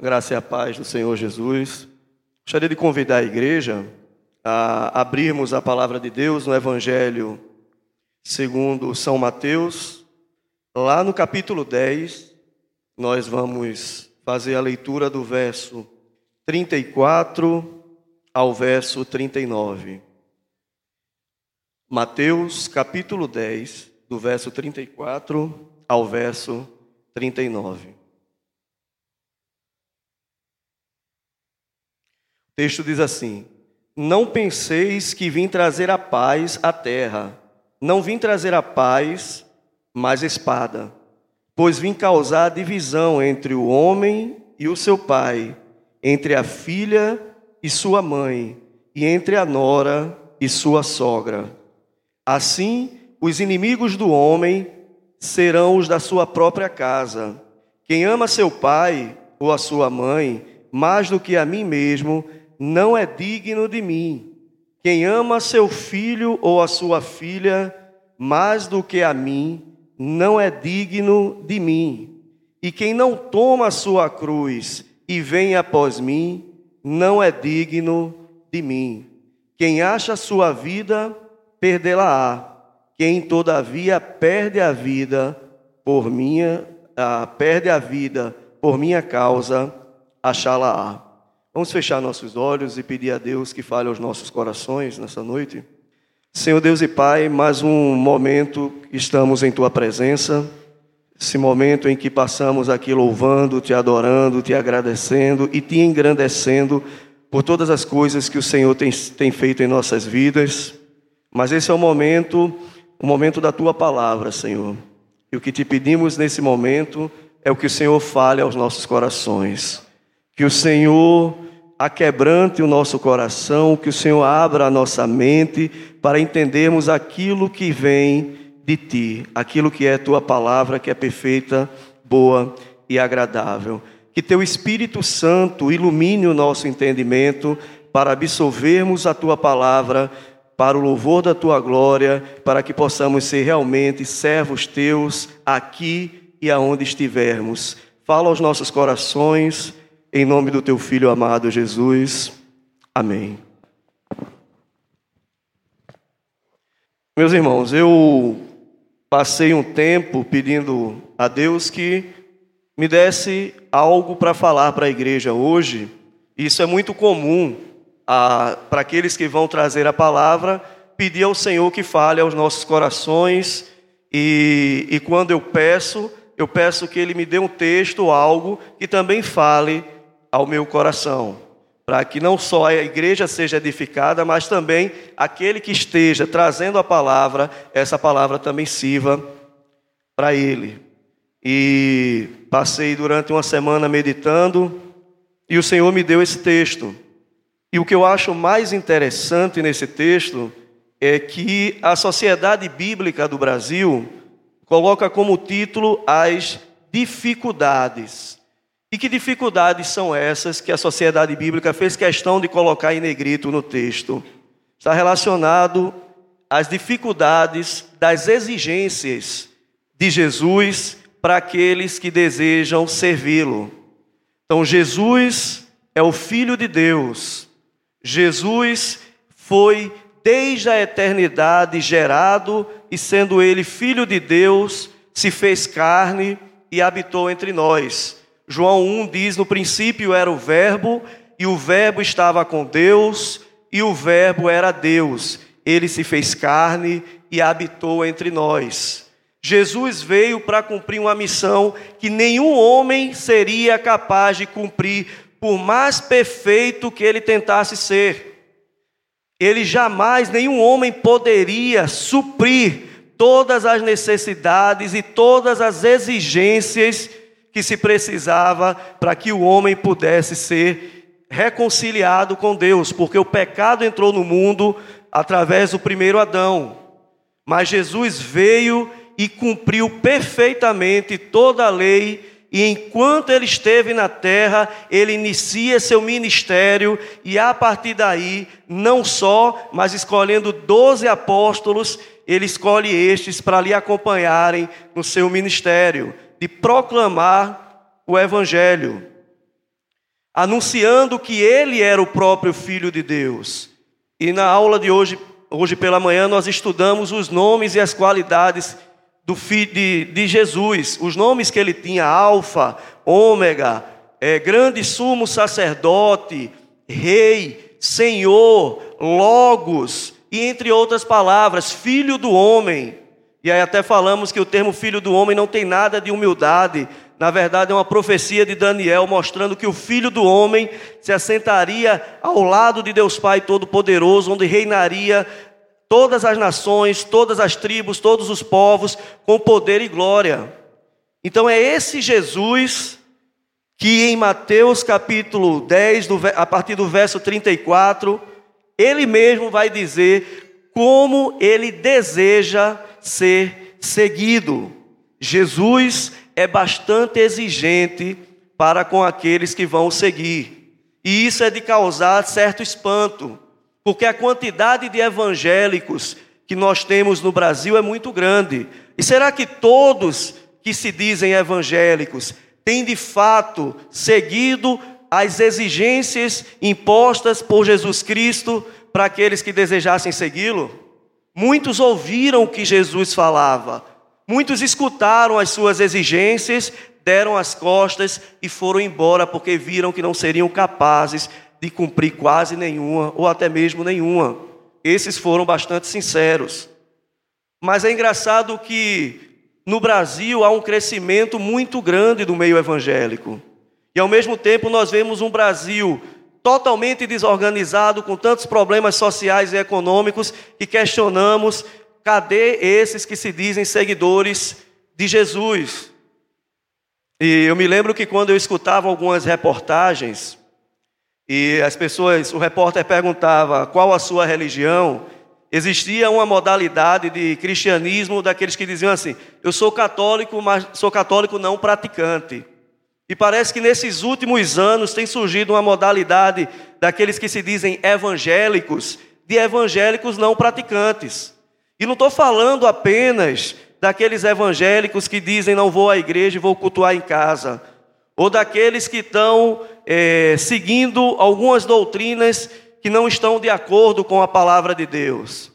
Graça e a paz do Senhor Jesus. Gostaria de convidar a igreja a abrirmos a palavra de Deus no Evangelho segundo São Mateus. Lá no capítulo 10, nós vamos fazer a leitura do verso 34 ao verso 39. Mateus, capítulo 10, do verso 34 ao verso 39. Texto diz assim: Não penseis que vim trazer a paz à terra. Não vim trazer a paz, mas espada. Pois vim causar divisão entre o homem e o seu pai, entre a filha e sua mãe, e entre a nora e sua sogra. Assim, os inimigos do homem serão os da sua própria casa. Quem ama seu pai ou a sua mãe mais do que a mim mesmo, não é digno de mim. Quem ama seu filho ou a sua filha mais do que a mim, não é digno de mim. E quem não toma a sua cruz e vem após mim, não é digno de mim. Quem acha sua vida, perdê-la-á. Quem todavia perde a vida por minha, ah, perde a vida por minha causa, achá-la-á. Vamos fechar nossos olhos e pedir a Deus que fale aos nossos corações nessa noite. Senhor Deus e Pai, mais um momento estamos em Tua presença, esse momento em que passamos aqui louvando, Te adorando, Te agradecendo e Te engrandecendo por todas as coisas que o Senhor tem, tem feito em nossas vidas. Mas esse é o momento, o momento da Tua palavra, Senhor. E o que te pedimos nesse momento é o que o Senhor fale aos nossos corações. Que o Senhor aquebrante o nosso coração, que o Senhor abra a nossa mente para entendermos aquilo que vem de ti, aquilo que é tua palavra, que é perfeita, boa e agradável. Que teu Espírito Santo ilumine o nosso entendimento para absorvermos a tua palavra para o louvor da tua glória, para que possamos ser realmente servos teus aqui e aonde estivermos. Fala aos nossos corações em nome do teu filho amado Jesus. Amém. Meus irmãos, eu passei um tempo pedindo a Deus que me desse algo para falar para a igreja hoje. Isso é muito comum para aqueles que vão trazer a palavra, pedir ao Senhor que fale aos nossos corações. E, e quando eu peço, eu peço que Ele me dê um texto, algo que também fale ao meu coração, para que não só a igreja seja edificada, mas também aquele que esteja trazendo a palavra, essa palavra também sirva para ele. E passei durante uma semana meditando e o Senhor me deu esse texto. E o que eu acho mais interessante nesse texto é que a Sociedade Bíblica do Brasil coloca como título as dificuldades e que dificuldades são essas que a sociedade bíblica fez questão de colocar em negrito no texto? Está relacionado às dificuldades das exigências de Jesus para aqueles que desejam servi-lo. Então, Jesus é o Filho de Deus. Jesus foi desde a eternidade gerado e, sendo ele Filho de Deus, se fez carne e habitou entre nós. João 1 diz: No princípio era o Verbo, e o Verbo estava com Deus, e o Verbo era Deus. Ele se fez carne e habitou entre nós. Jesus veio para cumprir uma missão que nenhum homem seria capaz de cumprir, por mais perfeito que ele tentasse ser. Ele jamais, nenhum homem poderia suprir todas as necessidades e todas as exigências que se precisava para que o homem pudesse ser reconciliado com Deus, porque o pecado entrou no mundo através do primeiro Adão. Mas Jesus veio e cumpriu perfeitamente toda a lei e enquanto ele esteve na terra, ele inicia seu ministério, e a partir daí, não só, mas escolhendo doze apóstolos, ele escolhe estes para lhe acompanharem no seu ministério, de proclamar o Evangelho, anunciando que ele era o próprio Filho de Deus. E na aula de hoje, hoje pela manhã, nós estudamos os nomes e as qualidades do filho de, de Jesus, os nomes que ele tinha, Alfa, Ômega, é, grande sumo sacerdote, rei, senhor, logos, e entre outras palavras, filho do homem. E aí até falamos que o termo filho do homem não tem nada de humildade, na verdade é uma profecia de Daniel mostrando que o filho do homem se assentaria ao lado de Deus Pai Todo-Poderoso, onde reinaria todas as nações, todas as tribos, todos os povos, com poder e glória. Então é esse Jesus que em Mateus capítulo 10, a partir do verso 34, ele mesmo vai dizer como ele deseja ser seguido. Jesus é bastante exigente para com aqueles que vão seguir. E isso é de causar certo espanto porque a quantidade de evangélicos que nós temos no Brasil é muito grande. E será que todos que se dizem evangélicos têm de fato seguido as exigências impostas por Jesus Cristo para aqueles que desejassem segui-lo? Muitos ouviram o que Jesus falava, muitos escutaram as suas exigências, deram as costas e foram embora porque viram que não seriam capazes de cumprir quase nenhuma, ou até mesmo nenhuma. Esses foram bastante sinceros. Mas é engraçado que no Brasil há um crescimento muito grande do meio evangélico. E ao mesmo tempo nós vemos um Brasil totalmente desorganizado, com tantos problemas sociais e econômicos, que questionamos cadê esses que se dizem seguidores de Jesus. E eu me lembro que quando eu escutava algumas reportagens e as pessoas, o repórter perguntava qual a sua religião, existia uma modalidade de cristianismo daqueles que diziam assim: eu sou católico, mas sou católico não praticante. E parece que nesses últimos anos tem surgido uma modalidade daqueles que se dizem evangélicos, de evangélicos não praticantes. E não estou falando apenas daqueles evangélicos que dizem não vou à igreja e vou cultuar em casa ou daqueles que estão é, seguindo algumas doutrinas que não estão de acordo com a palavra de Deus.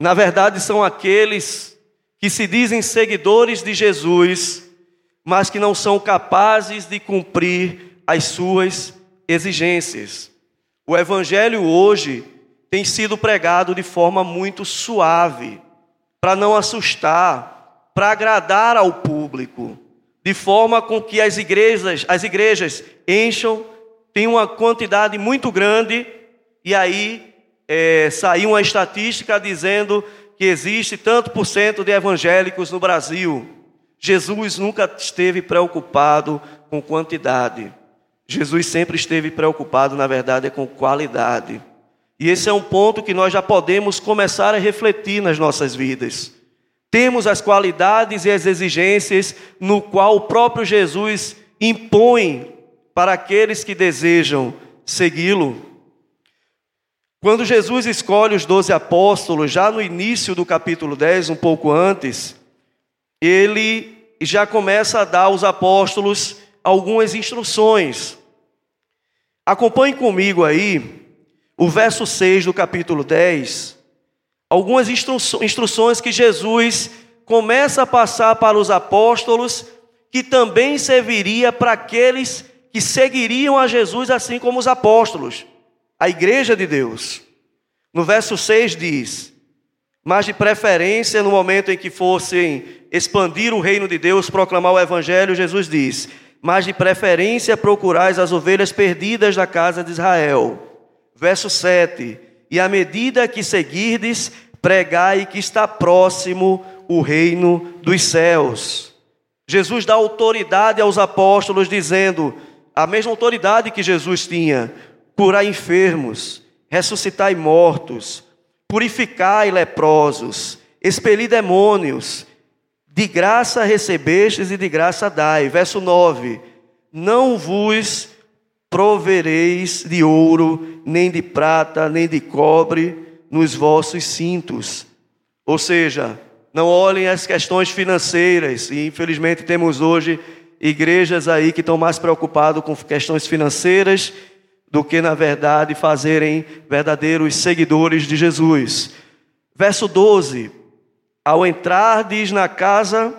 Na verdade, são aqueles que se dizem seguidores de Jesus, mas que não são capazes de cumprir as suas exigências. O Evangelho hoje tem sido pregado de forma muito suave, para não assustar, para agradar ao público de forma com que as igrejas, as igrejas encham, tem uma quantidade muito grande, e aí é, saiu uma estatística dizendo que existe tanto por cento de evangélicos no Brasil. Jesus nunca esteve preocupado com quantidade. Jesus sempre esteve preocupado, na verdade, com qualidade. E esse é um ponto que nós já podemos começar a refletir nas nossas vidas. Temos as qualidades e as exigências no qual o próprio Jesus impõe para aqueles que desejam segui-lo. Quando Jesus escolhe os doze apóstolos, já no início do capítulo 10, um pouco antes, ele já começa a dar aos apóstolos algumas instruções. Acompanhe comigo aí o verso 6 do capítulo 10, algumas instruções que Jesus começa a passar para os apóstolos, que também serviria para aqueles que seguiriam a Jesus assim como os apóstolos, a igreja de Deus. No verso 6 diz: Mas de preferência, no momento em que fossem expandir o reino de Deus, proclamar o evangelho, Jesus diz: Mas de preferência procurais as ovelhas perdidas da casa de Israel. Verso 7: E à medida que seguirdes, pregai que está próximo o reino dos céus. Jesus dá autoridade aos apóstolos, dizendo: a mesma autoridade que Jesus tinha: curar enfermos, ressuscitar mortos, purificai leprosos, expelir demônios. De graça recebestes e de graça dai. Verso 9: Não vos provereis de ouro, nem de prata, nem de cobre nos vossos cintos. Ou seja, não olhem as questões financeiras, e infelizmente temos hoje igrejas aí que estão mais preocupados com questões financeiras do que, na verdade, fazerem verdadeiros seguidores de Jesus. Verso 12: Ao entrardes na casa,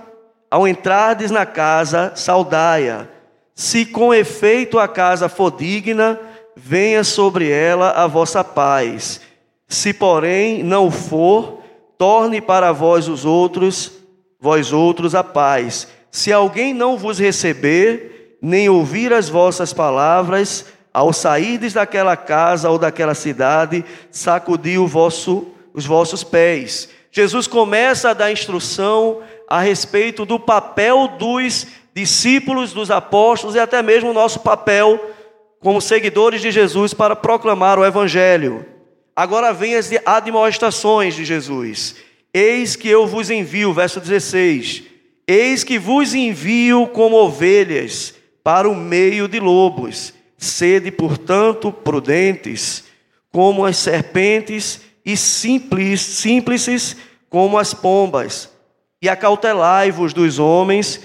ao entrardes na casa, saudaia se com efeito a casa for digna, venha sobre ela a vossa paz. Se, porém, não for, torne para vós os outros, vós outros a paz. Se alguém não vos receber, nem ouvir as vossas palavras, ao sairdes daquela casa ou daquela cidade, sacudi vosso, os vossos pés. Jesus começa a dar instrução a respeito do papel dos discípulos dos apóstolos e até mesmo o nosso papel como seguidores de Jesus para proclamar o Evangelho. Agora vem as admoestações de Jesus. Eis que eu vos envio, verso 16: Eis que vos envio como ovelhas para o meio de lobos. Sede, portanto, prudentes como as serpentes e simples, simples como as pombas. E acautelai-vos dos homens,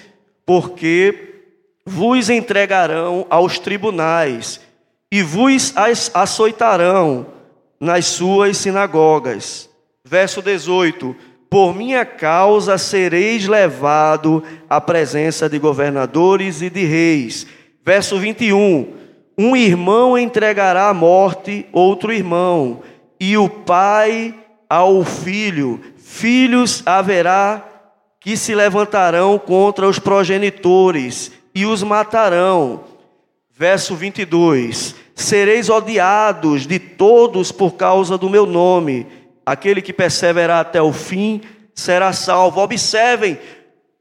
porque vos entregarão aos tribunais e vos açoitarão nas suas sinagogas. Verso 18: Por minha causa sereis levado à presença de governadores e de reis. Verso 21: Um irmão entregará à morte outro irmão, e o pai ao filho. Filhos haverá que se levantarão contra os progenitores e os matarão. Verso 22: Sereis odiados de todos por causa do meu nome. Aquele que perseverar até o fim será salvo. Observem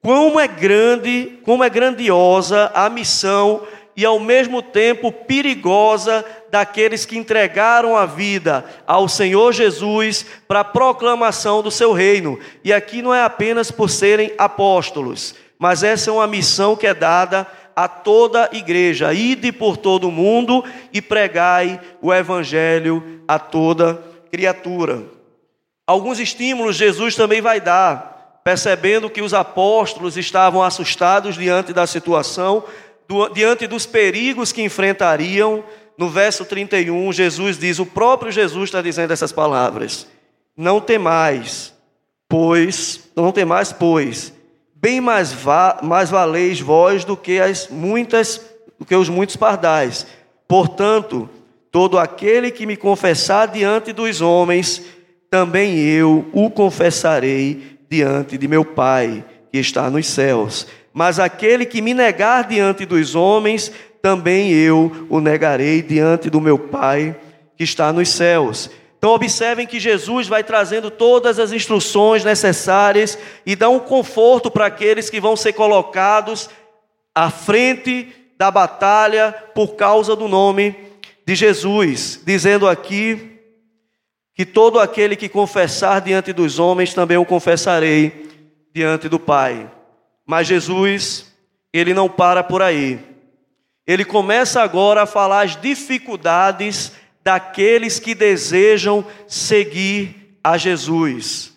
como é grande, como é grandiosa a missão e ao mesmo tempo perigosa daqueles que entregaram a vida ao Senhor Jesus para a proclamação do seu reino. E aqui não é apenas por serem apóstolos, mas essa é uma missão que é dada a toda a igreja: ide por todo o mundo e pregai o evangelho a toda criatura. Alguns estímulos Jesus também vai dar, percebendo que os apóstolos estavam assustados diante da situação, diante dos perigos que enfrentariam, no verso 31, Jesus diz: o próprio Jesus está dizendo essas palavras: Não temais, pois, não temais, pois, bem mais, va mais valeis vós do que as muitas, do que os muitos pardais. Portanto, todo aquele que me confessar diante dos homens, também eu o confessarei diante de meu Pai que está nos céus. Mas aquele que me negar diante dos homens, também eu o negarei diante do meu Pai que está nos céus. Então, observem que Jesus vai trazendo todas as instruções necessárias e dá um conforto para aqueles que vão ser colocados à frente da batalha por causa do nome de Jesus, dizendo aqui que todo aquele que confessar diante dos homens, também o confessarei diante do Pai. Mas Jesus, ele não para por aí. Ele começa agora a falar as dificuldades daqueles que desejam seguir a Jesus.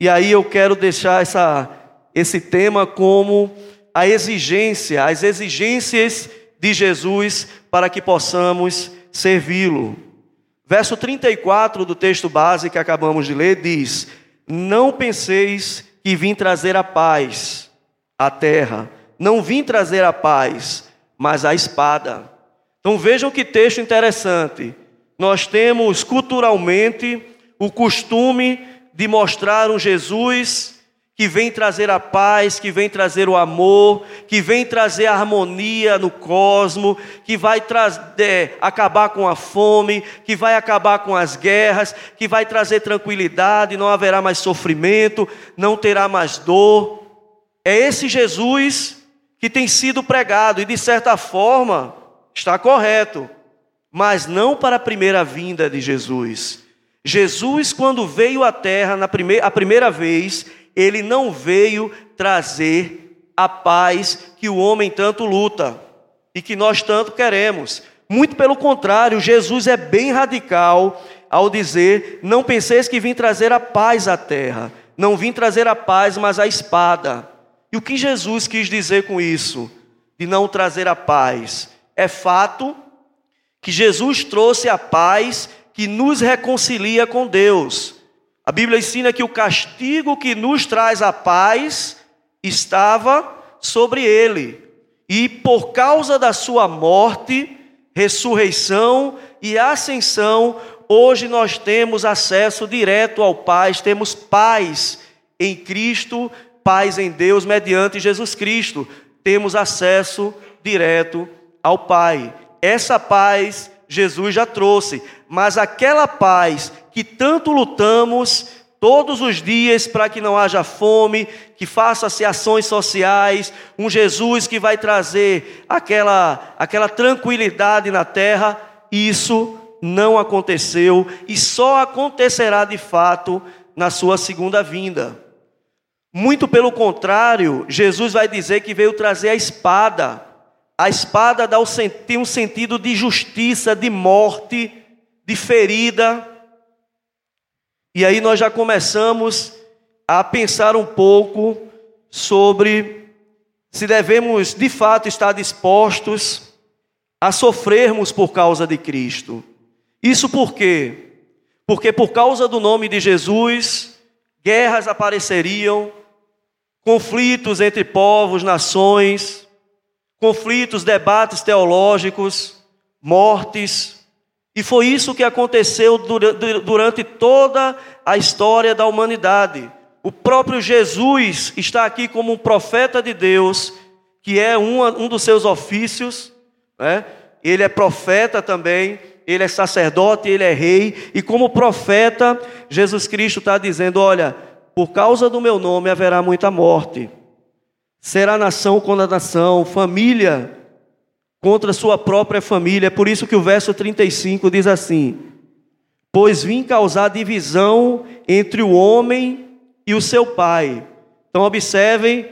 E aí eu quero deixar essa, esse tema como a exigência, as exigências de Jesus para que possamos servi-lo. Verso 34 do texto base que acabamos de ler diz: Não penseis que vim trazer a paz a terra. Não vim trazer a paz, mas a espada. Então vejam que texto interessante. Nós temos culturalmente o costume de mostrar um Jesus que vem trazer a paz, que vem trazer o amor, que vem trazer a harmonia no cosmo, que vai trazer, acabar com a fome, que vai acabar com as guerras, que vai trazer tranquilidade, não haverá mais sofrimento, não terá mais dor. É esse Jesus que tem sido pregado, e de certa forma está correto, mas não para a primeira vinda de Jesus. Jesus, quando veio à terra na primeira, a primeira vez, ele não veio trazer a paz que o homem tanto luta e que nós tanto queremos. Muito pelo contrário, Jesus é bem radical ao dizer: Não penseis que vim trazer a paz à terra. Não vim trazer a paz, mas a espada. E o que Jesus quis dizer com isso? De não trazer a paz? É fato que Jesus trouxe a paz que nos reconcilia com Deus. A Bíblia ensina que o castigo que nos traz a paz estava sobre ele. E por causa da sua morte, ressurreição e ascensão, hoje nós temos acesso direto ao Pai, temos paz em Cristo, paz em Deus mediante Jesus Cristo. Temos acesso direto ao Pai. Essa paz Jesus já trouxe, mas aquela paz que tanto lutamos todos os dias para que não haja fome, que faça-se ações sociais, um Jesus que vai trazer aquela, aquela tranquilidade na terra, isso não aconteceu e só acontecerá de fato na sua segunda vinda. Muito pelo contrário, Jesus vai dizer que veio trazer a espada. A espada dá tem um sentido de justiça, de morte, de ferida. E aí nós já começamos a pensar um pouco sobre se devemos de fato estar dispostos a sofrermos por causa de Cristo. Isso por quê? Porque por causa do nome de Jesus, guerras apareceriam, conflitos entre povos, nações, conflitos, debates teológicos, mortes. E foi isso que aconteceu durante toda a história da humanidade. O próprio Jesus está aqui como um profeta de Deus, que é um, dos seus ofícios, né? ele é profeta também, ele é sacerdote, ele é rei, e como profeta, Jesus Cristo está dizendo: olha, por causa do meu nome haverá muita morte, será nação contra nação, família contra sua própria família. É por isso que o verso 35 diz assim: Pois vim causar divisão entre o homem e o seu pai. Então, observem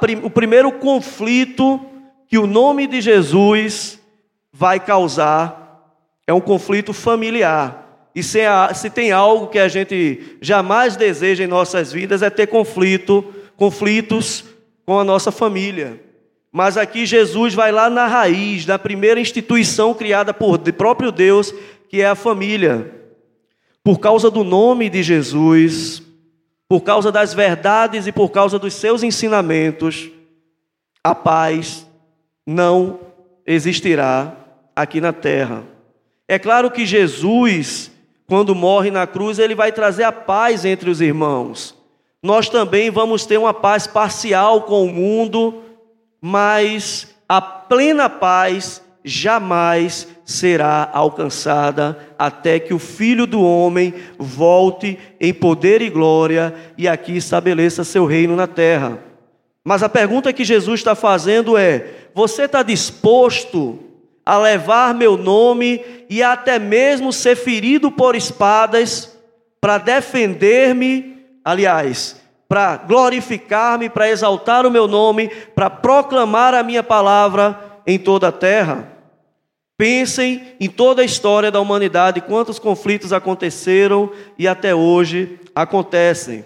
prim o primeiro conflito que o nome de Jesus vai causar é um conflito familiar. E se, se tem algo que a gente jamais deseja em nossas vidas é ter conflito, conflitos com a nossa família. Mas aqui Jesus vai lá na raiz, da primeira instituição criada por próprio Deus, que é a família. Por causa do nome de Jesus, por causa das verdades e por causa dos seus ensinamentos, a paz não existirá aqui na terra. É claro que Jesus, quando morre na cruz, ele vai trazer a paz entre os irmãos. Nós também vamos ter uma paz parcial com o mundo, mas a plena paz jamais será alcançada até que o Filho do Homem volte em poder e glória e aqui estabeleça seu reino na terra. Mas a pergunta que Jesus está fazendo é: você está disposto a levar meu nome e até mesmo ser ferido por espadas para defender-me, aliás, para glorificar-me, para exaltar o meu nome, para proclamar a minha palavra em toda a terra. Pensem em toda a história da humanidade, quantos conflitos aconteceram e até hoje acontecem.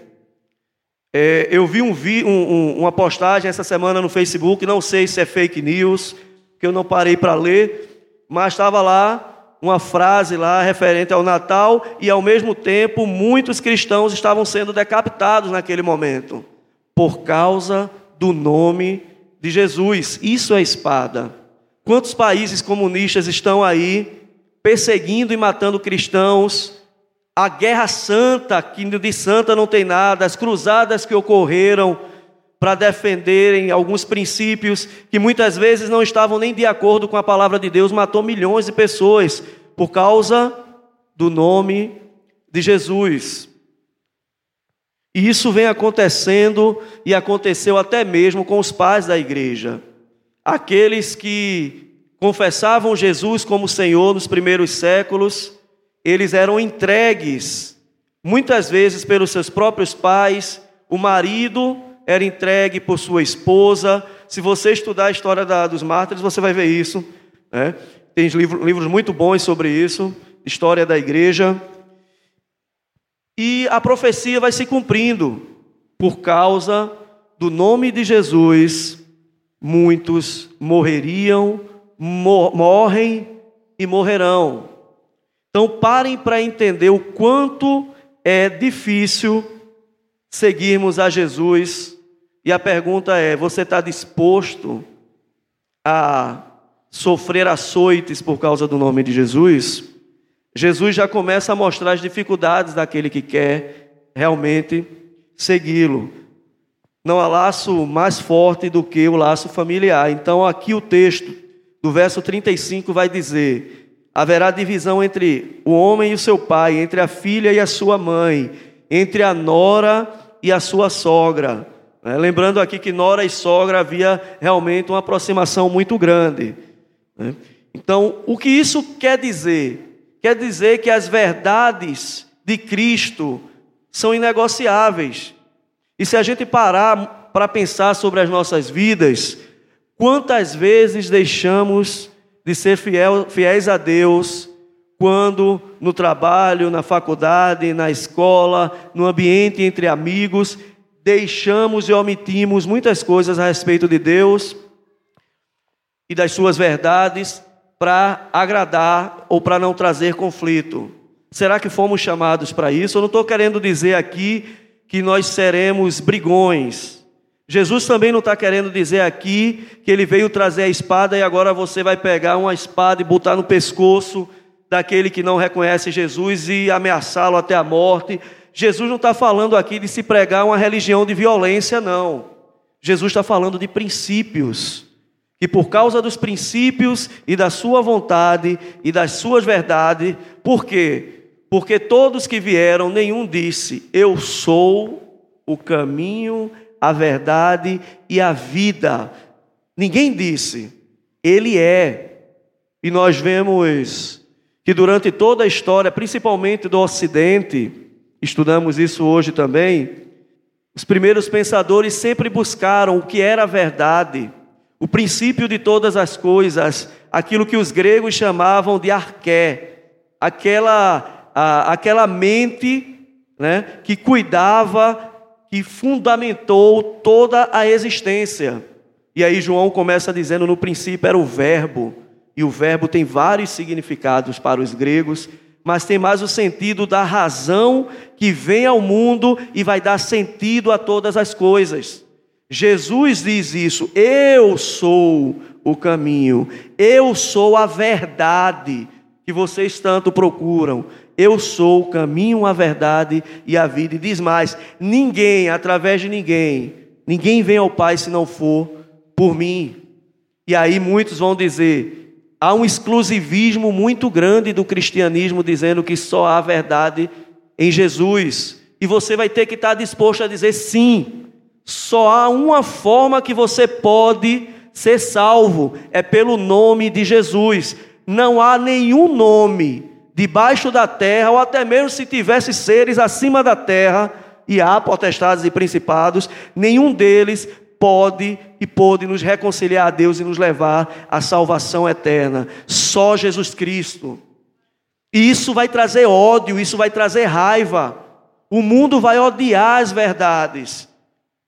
É, eu vi, um, um, uma postagem essa semana no Facebook, não sei se é fake news, que eu não parei para ler, mas estava lá uma frase lá referente ao Natal e ao mesmo tempo muitos cristãos estavam sendo decapitados naquele momento por causa do nome de Jesus. Isso é espada. Quantos países comunistas estão aí perseguindo e matando cristãos? A guerra santa, que de santa não tem nada, as cruzadas que ocorreram para defenderem alguns princípios que muitas vezes não estavam nem de acordo com a palavra de Deus, matou milhões de pessoas por causa do nome de Jesus. E isso vem acontecendo e aconteceu até mesmo com os pais da igreja. aqueles que confessavam Jesus como Senhor nos primeiros séculos, eles eram entregues, muitas vezes pelos seus próprios pais, o marido era entregue por sua esposa. Se você estudar a história da, dos mártires, você vai ver isso. Né? Tem livros, livros muito bons sobre isso, história da igreja. E a profecia vai se cumprindo por causa do nome de Jesus. Muitos morreriam, morrem e morrerão. Então parem para entender o quanto é difícil seguirmos a Jesus. E a pergunta é: você está disposto a sofrer açoites por causa do nome de Jesus? Jesus já começa a mostrar as dificuldades daquele que quer realmente segui-lo. Não há laço mais forte do que o laço familiar. Então, aqui o texto do verso 35 vai dizer: haverá divisão entre o homem e o seu pai, entre a filha e a sua mãe, entre a nora e a sua sogra. Né? Lembrando aqui que nora e sogra havia realmente uma aproximação muito grande. Né? Então, o que isso quer dizer? Quer dizer que as verdades de Cristo são inegociáveis. E se a gente parar para pensar sobre as nossas vidas, quantas vezes deixamos de ser fiel, fiéis a Deus quando no trabalho, na faculdade, na escola, no ambiente entre amigos, deixamos e omitimos muitas coisas a respeito de Deus e das suas verdades para agradar ou para não trazer conflito. Será que fomos chamados para isso? Eu não estou querendo dizer aqui que nós seremos brigões. Jesus também não está querendo dizer aqui que ele veio trazer a espada e agora você vai pegar uma espada e botar no pescoço daquele que não reconhece Jesus e ameaçá-lo até a morte. Jesus não está falando aqui de se pregar uma religião de violência, não. Jesus está falando de princípios que por causa dos princípios e da sua vontade e das suas verdades, por quê? Porque todos que vieram, nenhum disse: Eu sou o caminho, a verdade e a vida. Ninguém disse, Ele é. E nós vemos que durante toda a história, principalmente do Ocidente, estudamos isso hoje também, os primeiros pensadores sempre buscaram o que era a verdade o princípio de todas as coisas, aquilo que os gregos chamavam de arqué, aquela, a, aquela mente né, que cuidava, que fundamentou toda a existência. E aí João começa dizendo: no princípio era o Verbo, e o Verbo tem vários significados para os gregos, mas tem mais o sentido da razão que vem ao mundo e vai dar sentido a todas as coisas. Jesus diz isso: Eu sou o caminho, eu sou a verdade que vocês tanto procuram. Eu sou o caminho, a verdade e a vida. E diz mais: ninguém, através de ninguém, ninguém vem ao Pai se não for por mim. E aí muitos vão dizer: há um exclusivismo muito grande do cristianismo dizendo que só há verdade em Jesus. E você vai ter que estar disposto a dizer sim. Só há uma forma que você pode ser salvo, é pelo nome de Jesus. Não há nenhum nome debaixo da terra, ou até mesmo se tivesse seres acima da terra, e há potestades e principados, nenhum deles pode e pôde nos reconciliar a Deus e nos levar à salvação eterna. Só Jesus Cristo. E isso vai trazer ódio, isso vai trazer raiva. O mundo vai odiar as verdades.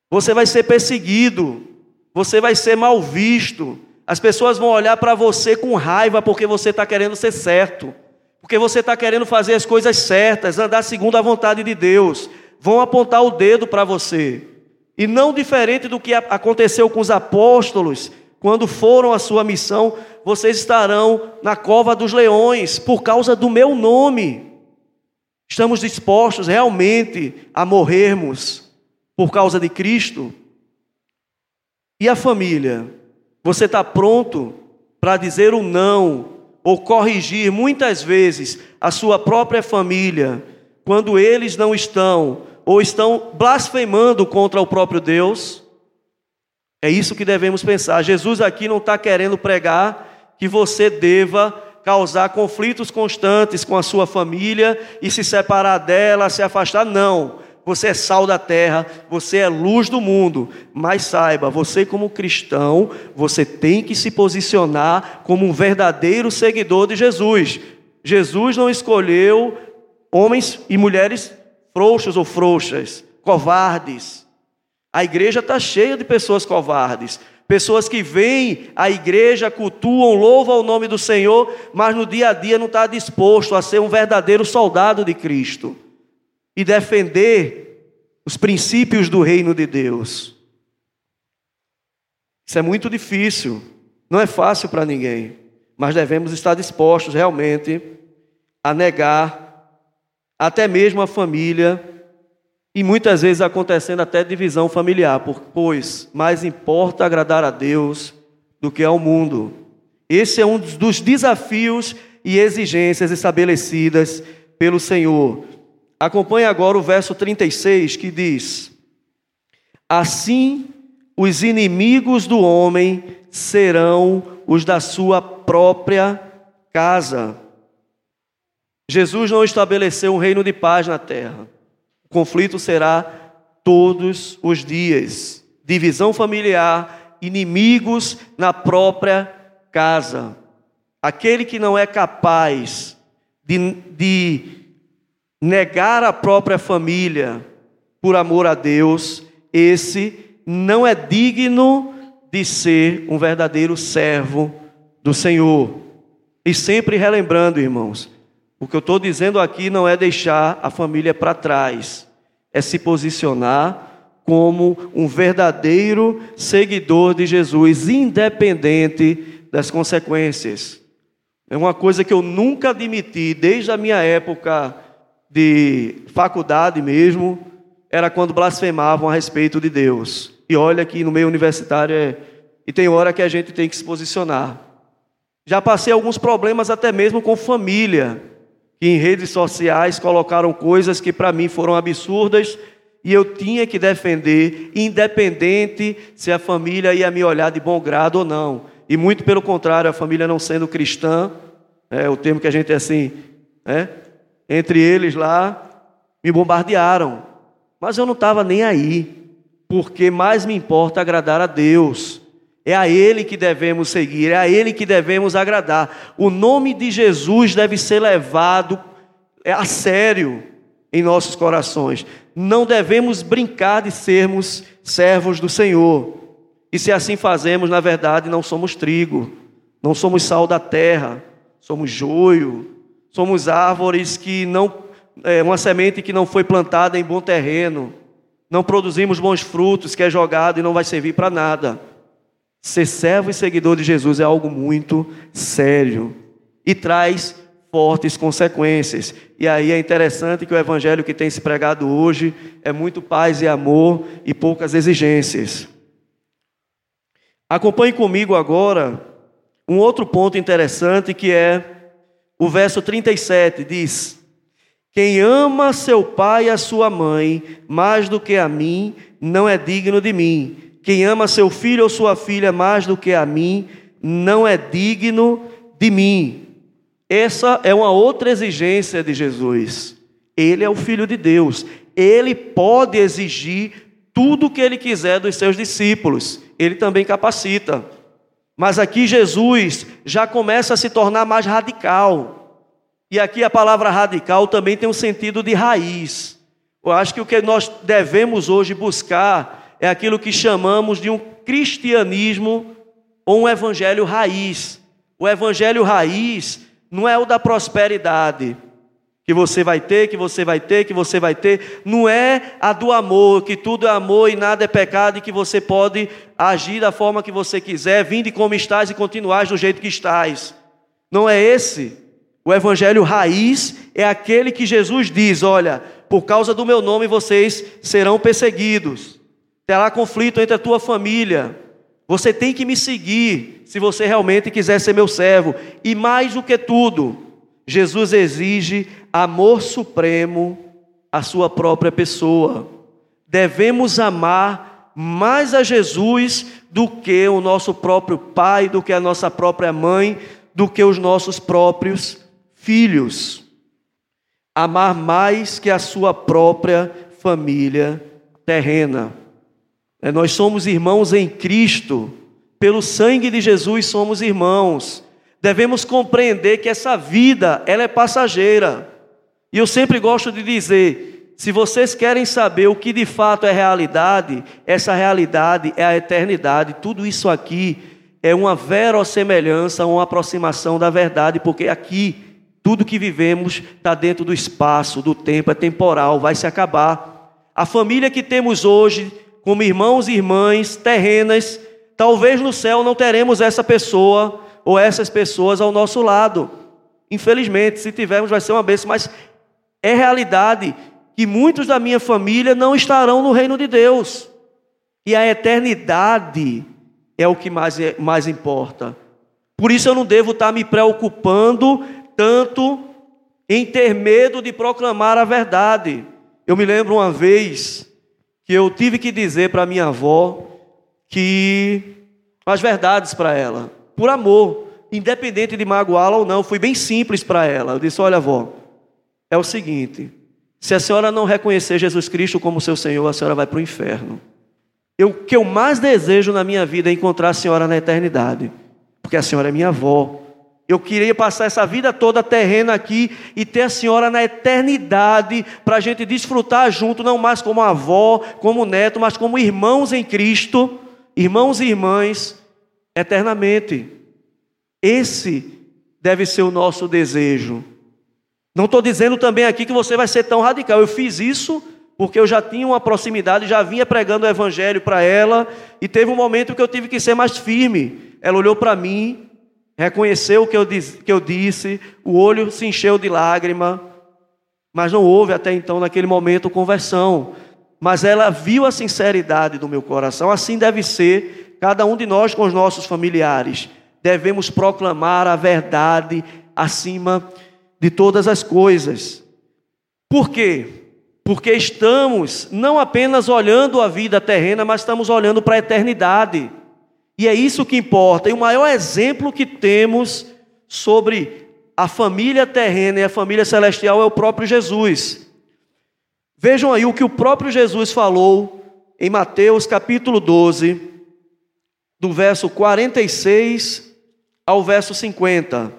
Você vai ser perseguido, você vai ser mal visto. As pessoas vão olhar para você com raiva porque você está querendo ser certo, porque você está querendo fazer as coisas certas, andar segundo a vontade de Deus. Vão apontar o dedo para você. E não diferente do que aconteceu com os apóstolos, quando foram à sua missão, vocês estarão na cova dos leões por causa do meu nome. Estamos dispostos realmente a morrermos por causa de Cristo? E a família? Você está pronto para dizer o um não ou corrigir muitas vezes a sua própria família quando eles não estão ou estão blasfemando contra o próprio Deus? É isso que devemos pensar. Jesus aqui não está querendo pregar que você deva causar conflitos constantes com a sua família e se separar dela, se afastar. Não. Você é sal da terra, você é luz do mundo. Mas saiba, você, como cristão, você tem que se posicionar como um verdadeiro seguidor de Jesus. Jesus não escolheu homens e mulheres frouxos ou frouxas, covardes. A igreja está cheia de pessoas covardes, pessoas que vêm à igreja, cultuam, louvam o nome do Senhor, mas no dia a dia não está disposto a ser um verdadeiro soldado de Cristo e defender os princípios do reino de Deus. Isso é muito difícil, não é fácil para ninguém, mas devemos estar dispostos realmente a negar até mesmo a família e muitas vezes acontecendo até divisão familiar, pois mais importa agradar a Deus do que ao mundo. Esse é um dos desafios e exigências estabelecidas pelo Senhor. Acompanhe agora o verso 36 que diz: Assim os inimigos do homem serão os da sua própria casa. Jesus não estabeleceu um reino de paz na terra. O conflito será todos os dias. Divisão familiar, inimigos na própria casa. Aquele que não é capaz de, de negar a própria família por amor a Deus, esse não é digno de ser um verdadeiro servo do Senhor. E sempre relembrando, irmãos, o que eu estou dizendo aqui não é deixar a família para trás, é se posicionar como um verdadeiro seguidor de Jesus, independente das consequências. É uma coisa que eu nunca admiti, desde a minha época de faculdade mesmo, era quando blasfemavam a respeito de Deus. E olha que no meio universitário é. E tem hora que a gente tem que se posicionar. Já passei alguns problemas até mesmo com família que em redes sociais colocaram coisas que para mim foram absurdas e eu tinha que defender, independente se a família ia me olhar de bom grado ou não. E muito pelo contrário, a família não sendo cristã, é o termo que a gente é assim, né? entre eles lá, me bombardearam. Mas eu não estava nem aí, porque mais me importa agradar a Deus. É a Ele que devemos seguir, é a Ele que devemos agradar. O nome de Jesus deve ser levado é, a sério em nossos corações. Não devemos brincar de sermos servos do Senhor. E se assim fazemos, na verdade, não somos trigo, não somos sal da terra, somos joio, somos árvores que não, é, uma semente que não foi plantada em bom terreno, não produzimos bons frutos, que é jogado e não vai servir para nada. Ser servo e seguidor de Jesus é algo muito sério e traz fortes consequências. E aí é interessante que o evangelho que tem se pregado hoje é muito paz e amor e poucas exigências. Acompanhe comigo agora um outro ponto interessante que é o verso 37 diz: Quem ama seu pai e a sua mãe mais do que a mim, não é digno de mim. Quem ama seu filho ou sua filha mais do que a mim, não é digno de mim. Essa é uma outra exigência de Jesus. Ele é o Filho de Deus. Ele pode exigir tudo o que ele quiser dos seus discípulos. Ele também capacita. Mas aqui Jesus já começa a se tornar mais radical. E aqui a palavra radical também tem um sentido de raiz. Eu acho que o que nós devemos hoje buscar é aquilo que chamamos de um cristianismo ou um evangelho raiz. O evangelho raiz não é o da prosperidade, que você vai ter, que você vai ter, que você vai ter, não é a do amor, que tudo é amor e nada é pecado e que você pode agir da forma que você quiser, vinde como estás e continuais do jeito que estás. Não é esse. O evangelho raiz é aquele que Jesus diz: olha, por causa do meu nome vocês serão perseguidos terá conflito entre a tua família. Você tem que me seguir se você realmente quiser ser meu servo. E mais do que tudo, Jesus exige amor supremo à sua própria pessoa. Devemos amar mais a Jesus do que o nosso próprio pai, do que a nossa própria mãe, do que os nossos próprios filhos. Amar mais que a sua própria família terrena. É, nós somos irmãos em Cristo, pelo sangue de Jesus somos irmãos. Devemos compreender que essa vida, ela é passageira. E eu sempre gosto de dizer, se vocês querem saber o que de fato é realidade, essa realidade é a eternidade. Tudo isso aqui é uma verossemelhança, uma aproximação da verdade, porque aqui tudo que vivemos está dentro do espaço, do tempo, é temporal, vai se acabar. A família que temos hoje, como irmãos e irmãs terrenas, talvez no céu não teremos essa pessoa ou essas pessoas ao nosso lado. Infelizmente, se tivermos, vai ser uma bênção, mas é realidade que muitos da minha família não estarão no reino de Deus. E a eternidade é o que mais, é, mais importa. Por isso eu não devo estar me preocupando tanto em ter medo de proclamar a verdade. Eu me lembro uma vez que eu tive que dizer para minha avó que as verdades para ela, por amor, independente de magoá-la ou não, fui bem simples para ela. Eu disse: Olha, avó, é o seguinte: se a senhora não reconhecer Jesus Cristo como seu Senhor, a senhora vai para o inferno. o que eu mais desejo na minha vida é encontrar a senhora na eternidade, porque a senhora é minha avó. Eu queria passar essa vida toda terrena aqui e ter a senhora na eternidade para a gente desfrutar junto, não mais como avó, como neto, mas como irmãos em Cristo, irmãos e irmãs, eternamente. Esse deve ser o nosso desejo. Não estou dizendo também aqui que você vai ser tão radical. Eu fiz isso porque eu já tinha uma proximidade, já vinha pregando o evangelho para ela, e teve um momento que eu tive que ser mais firme. Ela olhou para mim reconheceu o que eu, disse, que eu disse, o olho se encheu de lágrima, mas não houve até então, naquele momento, conversão. Mas ela viu a sinceridade do meu coração, assim deve ser cada um de nós com os nossos familiares. Devemos proclamar a verdade acima de todas as coisas. Por quê? Porque estamos não apenas olhando a vida terrena, mas estamos olhando para a eternidade. E é isso que importa. E o maior exemplo que temos sobre a família terrena e a família celestial é o próprio Jesus. Vejam aí o que o próprio Jesus falou em Mateus capítulo 12, do verso 46 ao verso 50.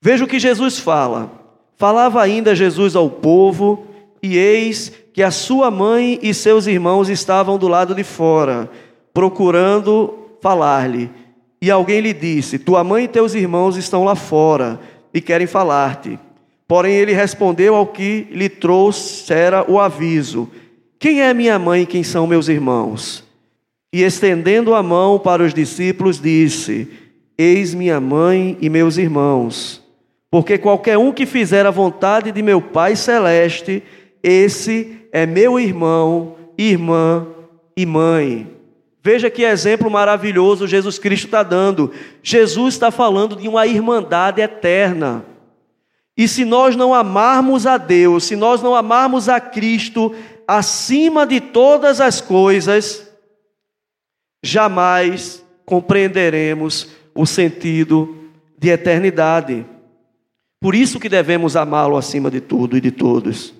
Veja o que Jesus fala. Falava ainda Jesus ao povo, e eis que a sua mãe e seus irmãos estavam do lado de fora procurando falar-lhe. E alguém lhe disse: Tua mãe e teus irmãos estão lá fora e querem falar-te. Porém, ele respondeu ao que lhe trouxera o aviso: Quem é minha mãe e quem são meus irmãos? E estendendo a mão para os discípulos, disse: Eis minha mãe e meus irmãos. Porque qualquer um que fizer a vontade de meu Pai celeste, esse é meu irmão, irmã e mãe. Veja que exemplo maravilhoso Jesus Cristo está dando. Jesus está falando de uma irmandade eterna. E se nós não amarmos a Deus, se nós não amarmos a Cristo acima de todas as coisas, jamais compreenderemos o sentido de eternidade. Por isso que devemos amá-lo acima de tudo e de todos.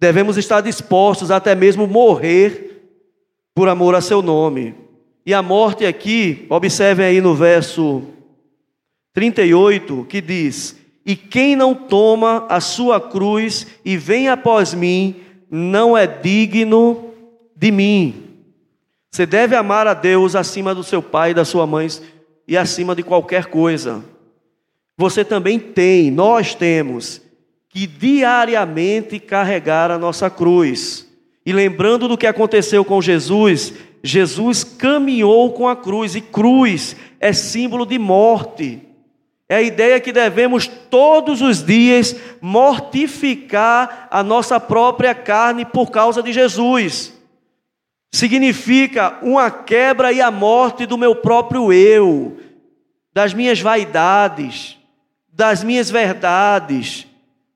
Devemos estar dispostos até mesmo morrer por amor a seu nome. E a morte aqui, observem aí no verso 38, que diz: E quem não toma a sua cruz e vem após mim, não é digno de mim. Você deve amar a Deus acima do seu pai da sua mãe e acima de qualquer coisa. Você também tem, nós temos, que diariamente carregar a nossa cruz. E lembrando do que aconteceu com Jesus, Jesus caminhou com a cruz, e cruz é símbolo de morte. É a ideia que devemos todos os dias mortificar a nossa própria carne por causa de Jesus. Significa uma quebra e a morte do meu próprio eu, das minhas vaidades, das minhas verdades,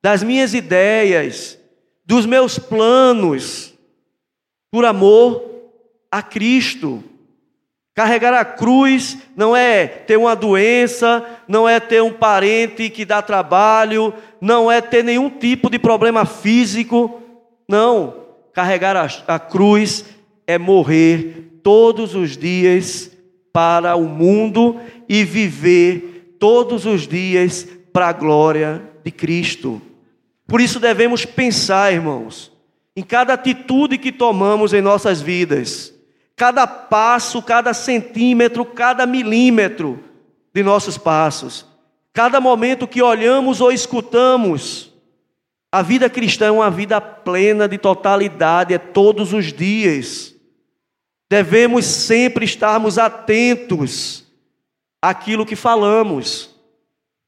das minhas ideias, dos meus planos por amor a Cristo. Carregar a cruz não é ter uma doença, não é ter um parente que dá trabalho, não é ter nenhum tipo de problema físico. Não. Carregar a, a cruz é morrer todos os dias para o mundo e viver todos os dias para a glória de Cristo. Por isso devemos pensar, irmãos, em cada atitude que tomamos em nossas vidas cada passo, cada centímetro, cada milímetro de nossos passos, cada momento que olhamos ou escutamos. A vida cristã é uma vida plena de totalidade, é todos os dias. Devemos sempre estarmos atentos àquilo que falamos.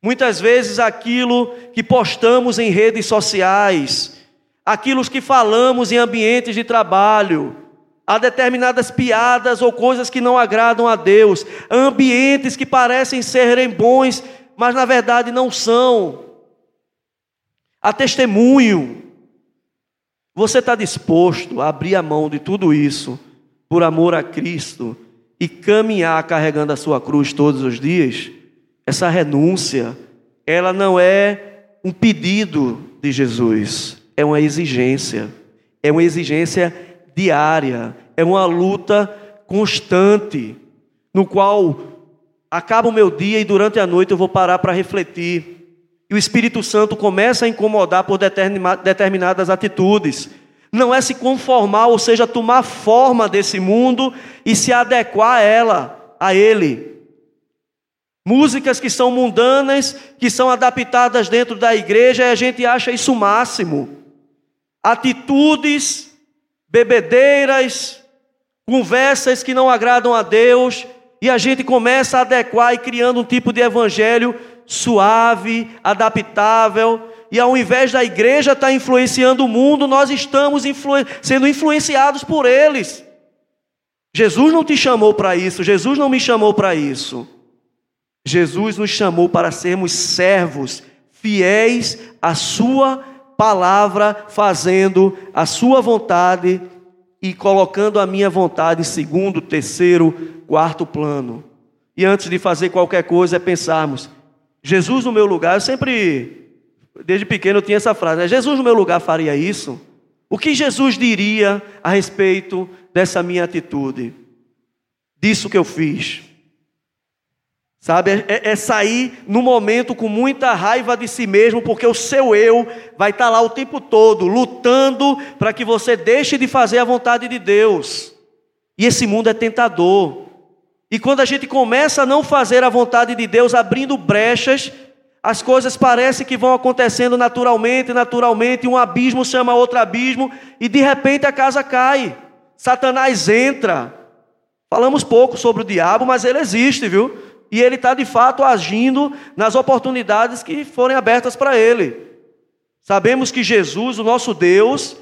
Muitas vezes aquilo que postamos em redes sociais, aquilo que falamos em ambientes de trabalho, Há determinadas piadas ou coisas que não agradam a Deus, ambientes que parecem serem bons, mas na verdade não são. Há testemunho. Você está disposto a abrir a mão de tudo isso por amor a Cristo e caminhar carregando a sua cruz todos os dias? Essa renúncia, ela não é um pedido de Jesus, é uma exigência. É uma exigência diária, é uma luta constante, no qual acaba o meu dia e durante a noite eu vou parar para refletir. E o Espírito Santo começa a incomodar por determinadas atitudes. Não é se conformar, ou seja, tomar forma desse mundo e se adequar a ela, a ele. Músicas que são mundanas, que são adaptadas dentro da igreja, e a gente acha isso o máximo. Atitudes bebedeiras, conversas que não agradam a Deus, e a gente começa a adequar e criando um tipo de evangelho suave, adaptável, e ao invés da igreja estar influenciando o mundo, nós estamos sendo influenciados por eles. Jesus não te chamou para isso, Jesus não me chamou para isso. Jesus nos chamou para sermos servos, fiéis à Sua palavra, fazendo a sua vontade e colocando a minha vontade em segundo, terceiro, quarto plano. E antes de fazer qualquer coisa, é pensarmos: Jesus no meu lugar, eu sempre, desde pequeno, eu tinha essa frase: né? Jesus no meu lugar faria isso? O que Jesus diria a respeito dessa minha atitude? Disso que eu fiz? Sabe, é, é, é, sair no momento com muita raiva de si mesmo, porque o seu eu vai estar lá o tempo todo, lutando para que você deixe de fazer a vontade de Deus. E esse mundo é tentador. E quando a gente começa a não fazer a vontade de Deus, abrindo brechas, as coisas parecem que vão acontecendo naturalmente, naturalmente, um abismo chama outro abismo, e de repente a casa cai. Satanás entra. Falamos pouco sobre o diabo, mas ele existe, viu? E ele está de fato agindo nas oportunidades que forem abertas para ele. Sabemos que Jesus, o nosso Deus,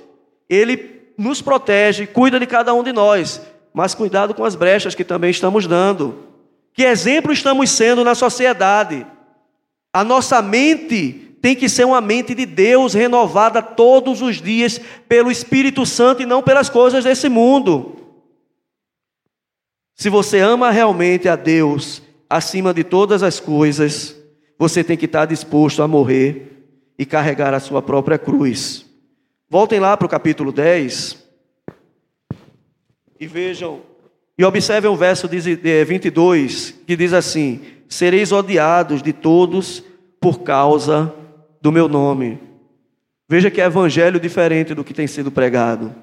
ele nos protege, cuida de cada um de nós, mas cuidado com as brechas que também estamos dando. Que exemplo estamos sendo na sociedade? A nossa mente tem que ser uma mente de Deus renovada todos os dias pelo Espírito Santo e não pelas coisas desse mundo. Se você ama realmente a Deus acima de todas as coisas, você tem que estar disposto a morrer e carregar a sua própria cruz. Voltem lá para o capítulo 10 e vejam, e observem o verso 22, que diz assim: Sereis odiados de todos por causa do meu nome. Veja que é evangelho diferente do que tem sido pregado.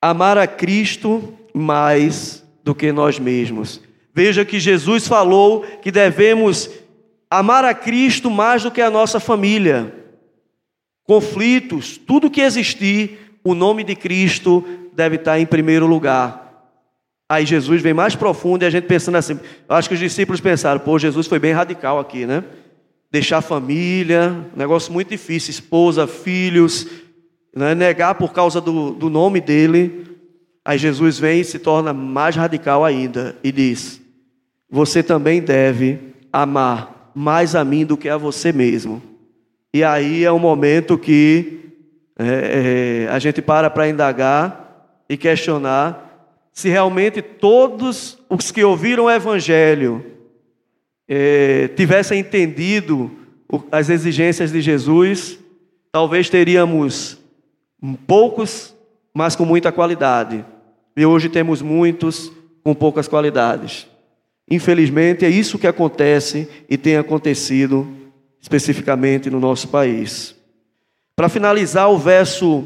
Amar a Cristo mais do que nós mesmos. Veja que Jesus falou que devemos amar a Cristo mais do que a nossa família. Conflitos, tudo que existir, o nome de Cristo deve estar em primeiro lugar. Aí Jesus vem mais profundo e a gente pensando assim, acho que os discípulos pensaram, pô, Jesus foi bem radical aqui, né? Deixar família, negócio muito difícil, esposa, filhos, né? negar por causa do, do nome dele. Aí Jesus vem e se torna mais radical ainda e diz: você também deve amar mais a mim do que a você mesmo. E aí é um momento que é, é, a gente para para indagar e questionar se realmente todos os que ouviram o Evangelho eh, tivessem entendido as exigências de Jesus, talvez teríamos poucos, mas com muita qualidade. E hoje temos muitos com poucas qualidades. Infelizmente, é isso que acontece e tem acontecido especificamente no nosso país. Para finalizar, o verso.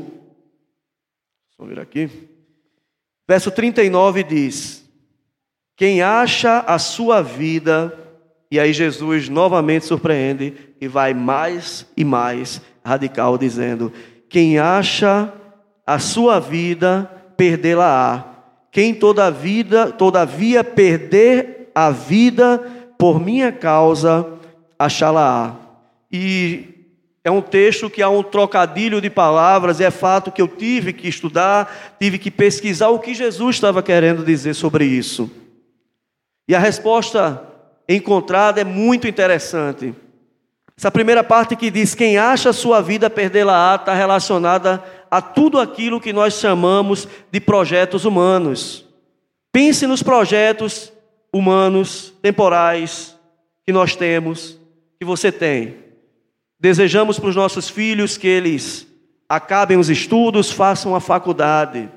Vamos ver aqui. Verso 39 diz: Quem acha a sua vida, e aí Jesus novamente surpreende e vai mais e mais radical, dizendo: Quem acha a sua vida, perdê-la-á. Quem toda vida, todavia perder a vida por minha causa, achá-la-á. E é um texto que há um trocadilho de palavras, e é fato que eu tive que estudar, tive que pesquisar o que Jesus estava querendo dizer sobre isso. E a resposta encontrada é muito interessante. Essa primeira parte que diz: quem acha a sua vida perdê-la-á, está relacionada a tudo aquilo que nós chamamos de projetos humanos. Pense nos projetos humanos, temporais, que nós temos, que você tem. Desejamos para os nossos filhos que eles acabem os estudos, façam a faculdade,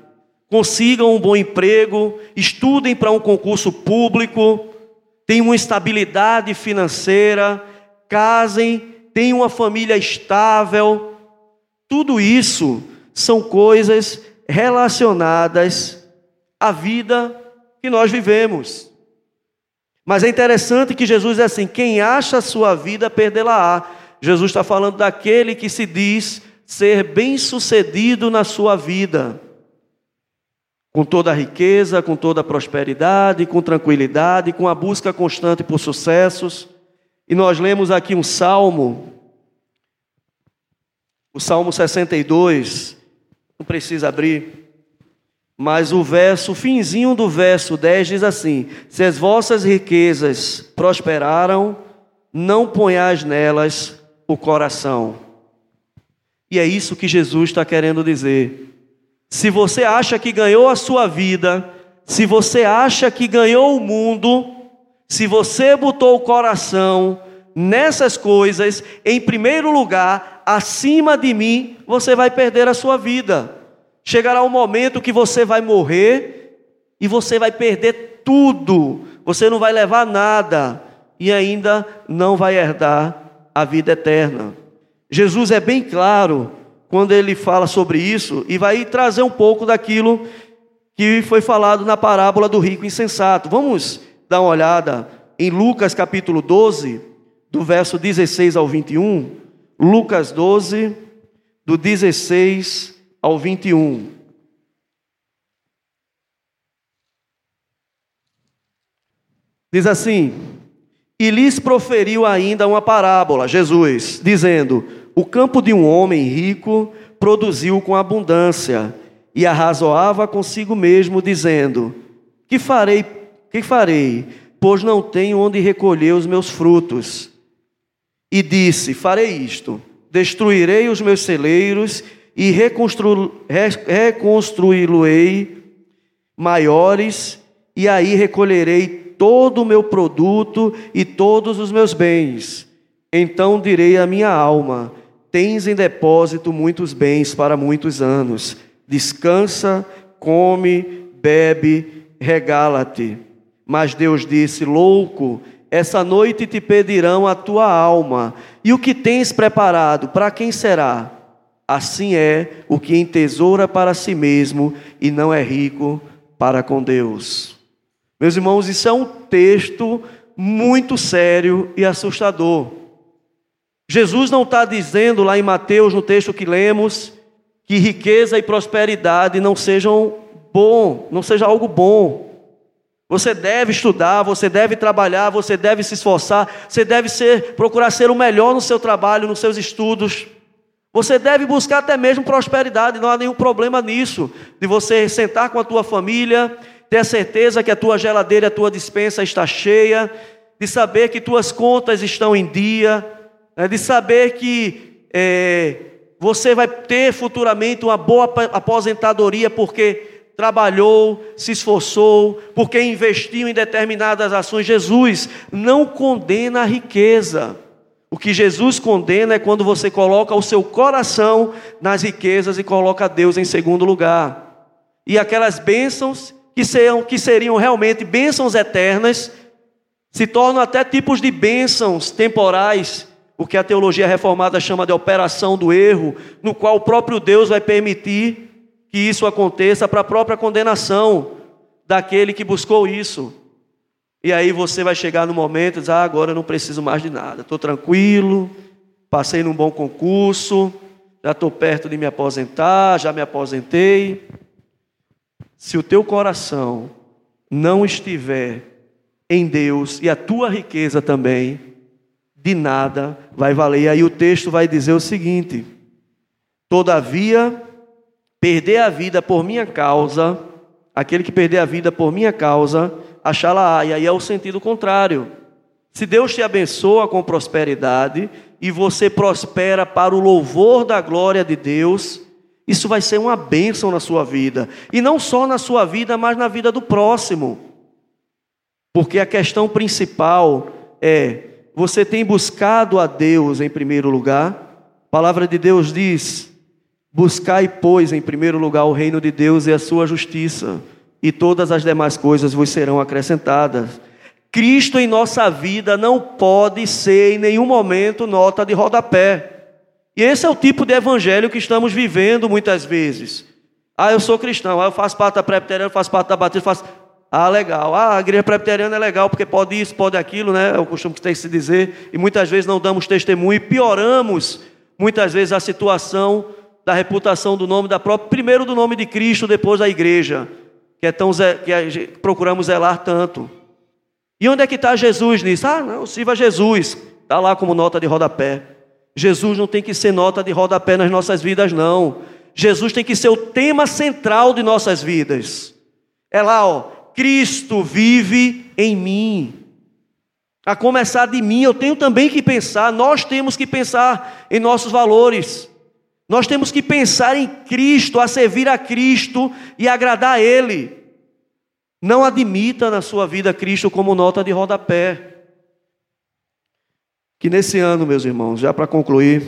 consigam um bom emprego, estudem para um concurso público, tenham uma estabilidade financeira, casem, tenham uma família estável. Tudo isso são coisas relacionadas à vida que nós vivemos. Mas é interessante que Jesus é assim: quem acha a sua vida, perdê-la-á. Jesus está falando daquele que se diz ser bem-sucedido na sua vida, com toda a riqueza, com toda a prosperidade, com tranquilidade, com a busca constante por sucessos. E nós lemos aqui um salmo, o Salmo 62, não precisa abrir, mas o verso, o finzinho do verso 10 diz assim: Se as vossas riquezas prosperaram, não ponhais nelas o coração. E é isso que Jesus está querendo dizer. Se você acha que ganhou a sua vida, se você acha que ganhou o mundo, se você botou o coração nessas coisas, em primeiro lugar, acima de mim, você vai perder a sua vida. Chegará um momento que você vai morrer e você vai perder tudo, você não vai levar nada e ainda não vai herdar a vida eterna. Jesus é bem claro quando ele fala sobre isso e vai trazer um pouco daquilo que foi falado na parábola do rico insensato. Vamos dar uma olhada em Lucas capítulo 12, do verso 16 ao 21. Lucas 12, do 16 ao 21. Diz assim: e lhes proferiu ainda uma parábola, Jesus, dizendo: O campo de um homem rico produziu com abundância, e arrazoava consigo mesmo, dizendo: Que farei? Que farei? Pois não tenho onde recolher os meus frutos. E disse: Farei isto: destruirei os meus celeiros e reconstru... reconstruí-lo-ei maiores, e aí recolherei todo o meu produto e todos os meus bens. Então direi à minha alma: Tens em depósito muitos bens para muitos anos. Descansa, come, bebe, regala-te. Mas Deus disse: Louco, essa noite te pedirão a tua alma, e o que tens preparado, para quem será? Assim é o que entesoura para si mesmo e não é rico para com Deus. Meus irmãos, isso é um texto muito sério e assustador. Jesus não está dizendo lá em Mateus, no texto que lemos, que riqueza e prosperidade não sejam bom, não seja algo bom. Você deve estudar, você deve trabalhar, você deve se esforçar, você deve ser, procurar ser o melhor no seu trabalho, nos seus estudos. Você deve buscar até mesmo prosperidade, não há nenhum problema nisso, de você sentar com a tua família ter a certeza que a tua geladeira, a tua dispensa está cheia, de saber que tuas contas estão em dia, né, de saber que é, você vai ter futuramente uma boa aposentadoria, porque trabalhou, se esforçou, porque investiu em determinadas ações. Jesus não condena a riqueza. O que Jesus condena é quando você coloca o seu coração nas riquezas e coloca Deus em segundo lugar. E aquelas bênçãos que seriam, que seriam realmente bênçãos eternas se tornam até tipos de bênçãos temporais, o que a teologia reformada chama de operação do erro, no qual o próprio Deus vai permitir que isso aconteça para a própria condenação daquele que buscou isso. E aí você vai chegar no momento e dizer: ah, agora eu não preciso mais de nada, estou tranquilo, passei num bom concurso, já estou perto de me aposentar, já me aposentei. Se o teu coração não estiver em Deus e a tua riqueza também, de nada vai valer. E aí o texto vai dizer o seguinte: Todavia, perder a vida por minha causa, aquele que perder a vida por minha causa, achá-la. E aí é o sentido contrário. Se Deus te abençoa com prosperidade e você prospera para o louvor da glória de Deus, isso vai ser uma bênção na sua vida. E não só na sua vida, mas na vida do próximo. Porque a questão principal é: você tem buscado a Deus em primeiro lugar? A palavra de Deus diz: Buscai, pois, em primeiro lugar o reino de Deus e a sua justiça, e todas as demais coisas vos serão acrescentadas. Cristo em nossa vida não pode ser em nenhum momento nota de rodapé. E esse é o tipo de evangelho que estamos vivendo muitas vezes. Ah, eu sou cristão, ah, eu faço parte da presbiteriana, faço parte da batista, faço ah, legal. Ah, a igreja presbiteriana é legal porque pode isso, pode aquilo, né? É o costume que tem que se dizer. E muitas vezes não damos testemunho e pioramos muitas vezes a situação da reputação do nome da própria, primeiro do nome de Cristo, depois da igreja, que é tão que procuramos zelar tanto. E onde é que está Jesus nisso? Ah, não, sirva Jesus. Está lá como nota de rodapé. Jesus não tem que ser nota de rodapé nas nossas vidas, não. Jesus tem que ser o tema central de nossas vidas. É lá, ó, Cristo vive em mim. A começar de mim, eu tenho também que pensar, nós temos que pensar em nossos valores. Nós temos que pensar em Cristo, a servir a Cristo e agradar a Ele. Não admita na sua vida Cristo como nota de rodapé. Que nesse ano, meus irmãos, já para concluir,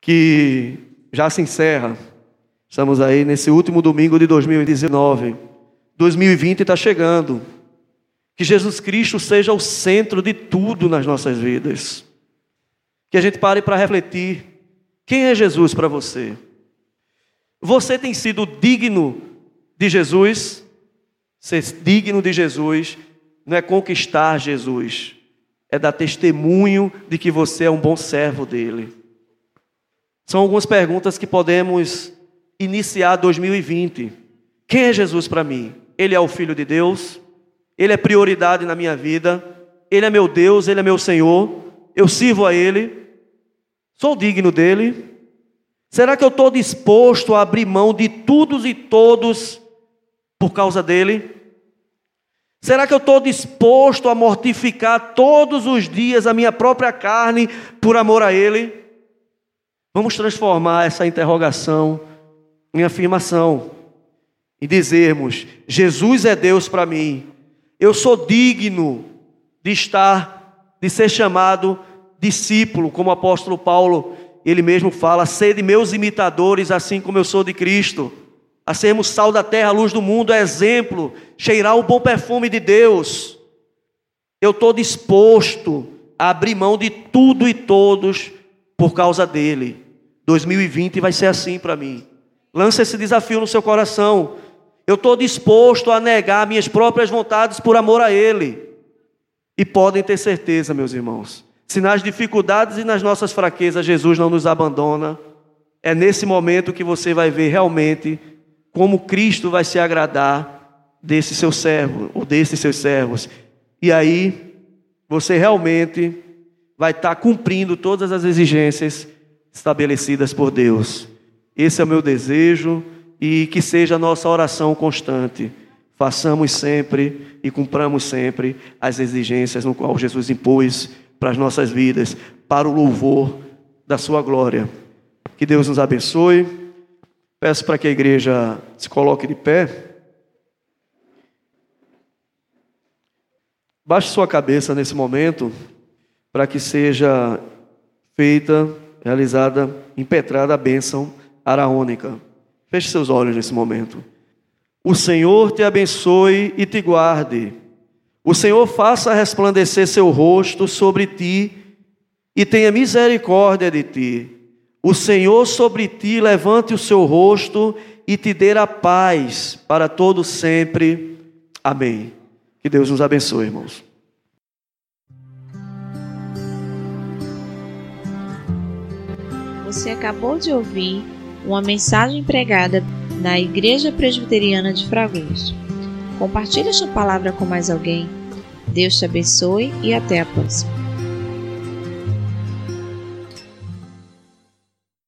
que já se encerra, estamos aí nesse último domingo de 2019 2020 está chegando. Que Jesus Cristo seja o centro de tudo nas nossas vidas. Que a gente pare para refletir: quem é Jesus para você? Você tem sido digno de Jesus? Ser digno de Jesus não é conquistar Jesus, é dar testemunho de que você é um bom servo dele. São algumas perguntas que podemos iniciar 2020. Quem é Jesus para mim? Ele é o Filho de Deus, Ele é prioridade na minha vida, Ele é meu Deus, Ele é meu Senhor, eu sirvo a Ele, sou digno dEle. Será que eu estou disposto a abrir mão de todos e todos por causa dEle? Será que eu estou disposto a mortificar todos os dias a minha própria carne por amor a Ele? Vamos transformar essa interrogação em afirmação e dizermos: Jesus é Deus para mim, eu sou digno de estar, de ser chamado discípulo, como o apóstolo Paulo, ele mesmo fala: sede meus imitadores, assim como eu sou de Cristo, a sermos sal da terra, luz do mundo, é exemplo, cheirar o bom perfume de Deus. Eu estou disposto a abrir mão de tudo e todos por causa dele. 2020 vai ser assim para mim. Lança esse desafio no seu coração. Eu estou disposto a negar minhas próprias vontades por amor a Ele. E podem ter certeza, meus irmãos, se nas dificuldades e nas nossas fraquezas Jesus não nos abandona, é nesse momento que você vai ver realmente como Cristo vai se agradar desse seu servo, ou desses seus servos. E aí, você realmente vai estar cumprindo todas as exigências estabelecidas por Deus. Esse é o meu desejo e que seja a nossa oração constante. Façamos sempre e cumpramos sempre as exigências no qual Jesus impôs para as nossas vidas, para o louvor da sua glória. Que Deus nos abençoe. Peço para que a igreja se coloque de pé. Baixe sua cabeça nesse momento para que seja feita, realizada, impetrada a bênção araônica. Feche seus olhos nesse momento. O Senhor te abençoe e te guarde. O Senhor faça resplandecer seu rosto sobre ti e tenha misericórdia de ti. O Senhor sobre ti levante o seu rosto e te dê a paz para todo sempre. Amém. Que Deus nos abençoe, irmãos. Você acabou de ouvir uma mensagem pregada na Igreja Presbiteriana de Fragoso. Compartilhe esta palavra com mais alguém. Deus te abençoe e até a próxima.